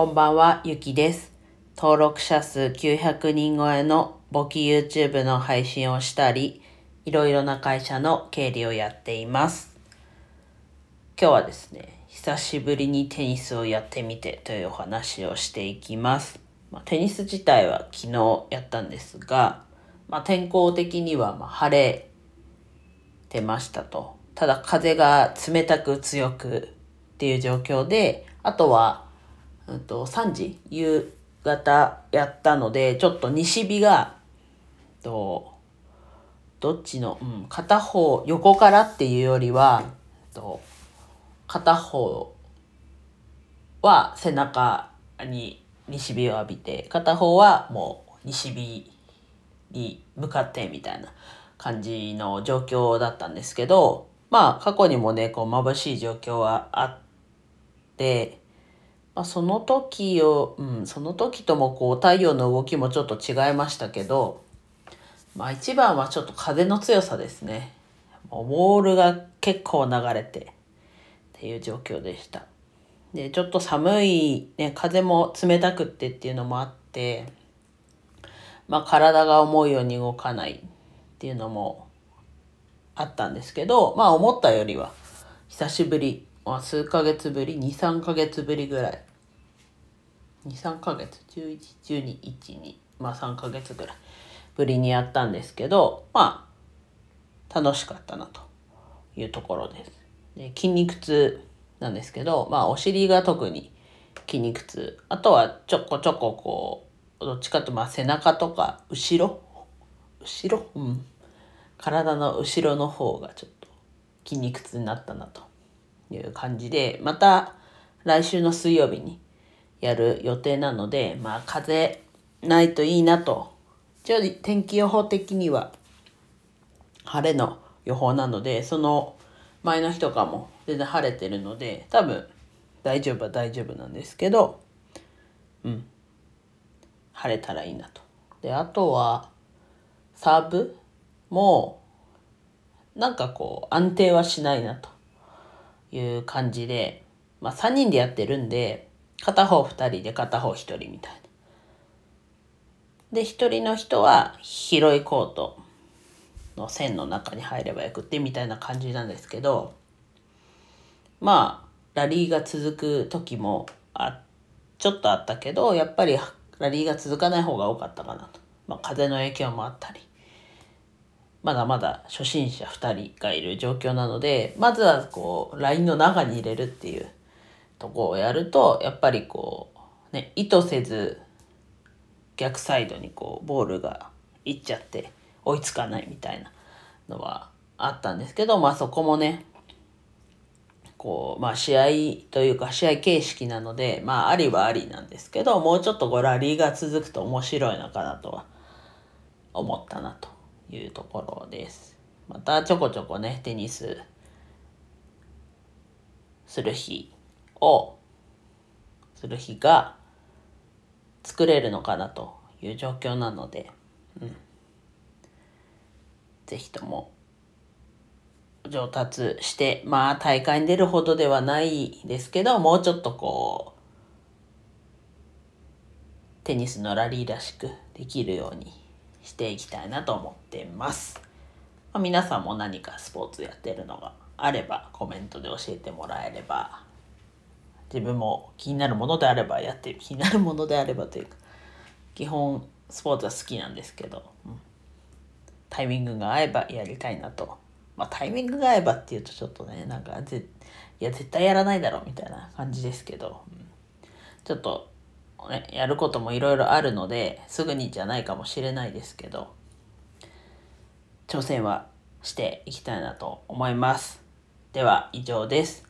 こんばんは、ゆきです。登録者数900人超えの簿記 YouTube の配信をしたり、いろいろな会社の経理をやっています。今日はですね、久しぶりにテニスをやってみてというお話をしていきます。まあ、テニス自体は昨日やったんですが、まあ、天候的にはま晴れてましたと。ただ風が冷たく強くっていう状況で、あとは、うんと、3時、夕方やったので、ちょっと西日が、とどっちの、うん、片方、横からっていうよりは、と片方は背中に西日を浴びて、片方はもう西日に向かってみたいな感じの状況だったんですけど、まあ過去にもね、こう眩しい状況はあって、まあ、その時を、うん、その時ともこう太陽の動きもちょっと違いましたけど、まあ一番はちょっと風の強さですね。もうボールが結構流れてっていう状況でした。で、ちょっと寒い、ね、風も冷たくってっていうのもあって、まあ体が思うように動かないっていうのもあったんですけど、まあ思ったよりは久しぶり、まあ、数ヶ月ぶり、2、3ヶ月ぶりぐらい。2、3ヶ月、11、12、1、2、まあ3ヶ月ぐらいぶりにやったんですけど、まあ楽しかったなというところです。で筋肉痛なんですけど、まあお尻が特に筋肉痛。あとはちょこちょここう、どっちかというとまあ背中とか後ろ？後ろ？うん。体の後ろの方がちょっと筋肉痛になったなという感じで、また来週の水曜日にやる予定なので、まあ風ないといいなと。一応天気予報的には晴れの予報なので、その前の日とかも全然晴れてるので、多分大丈夫は大丈夫なんですけど、うん。晴れたらいいなと。で、あとは、サーブもなんかこう安定はしないなという感じで、まあ3人でやってるんで、片方2人で片方1人みたいな。で、1人の人は広いコートの線の中に入ればよくってみたいな感じなんですけど、まあ、ラリーが続く時もあ、ちょっとあったけど、やっぱりラリーが続かない方が多かったかなと。まあ風の影響もあったり。まだまだ初心者2人がいる状況なので、まずはこう、ラインの中に入れるっていうとこをやると、やっぱりこう、ね、意図せず逆サイドにこう、ボールがいっちゃって追いつかないみたいなのはあったんですけど、まあそこもね、こう、まあ試合というか試合形式なので、まあありはありなんですけど、もうちょっとこうラリーが続くと面白いのかなとは思ったなと。いうところです。またちょこちょこね、テニスする日を、する日が作れるのかなという状況なので、うん。ぜひとも上達して、まあ大会に出るほどではないですけど、もうちょっとこう、テニスのラリーらしくできるようにしていきたいなと思ってます。まあ、皆さんも何かスポーツやってるのがあればコメントで教えてもらえれば自分も気になるものであればやって気になるものであればというか基本スポーツは好きなんですけど、うん、タイミングが合えばやりたいなとまあタイミングが合えばっていうとちょっとねなんかぜいや絶対やらないだろうみたいな感じですけど、うん、ちょっとね、やることもいろいろあるので、すぐにじゃないかもしれないですけど、挑戦はしていきたいなと思います。では以上です。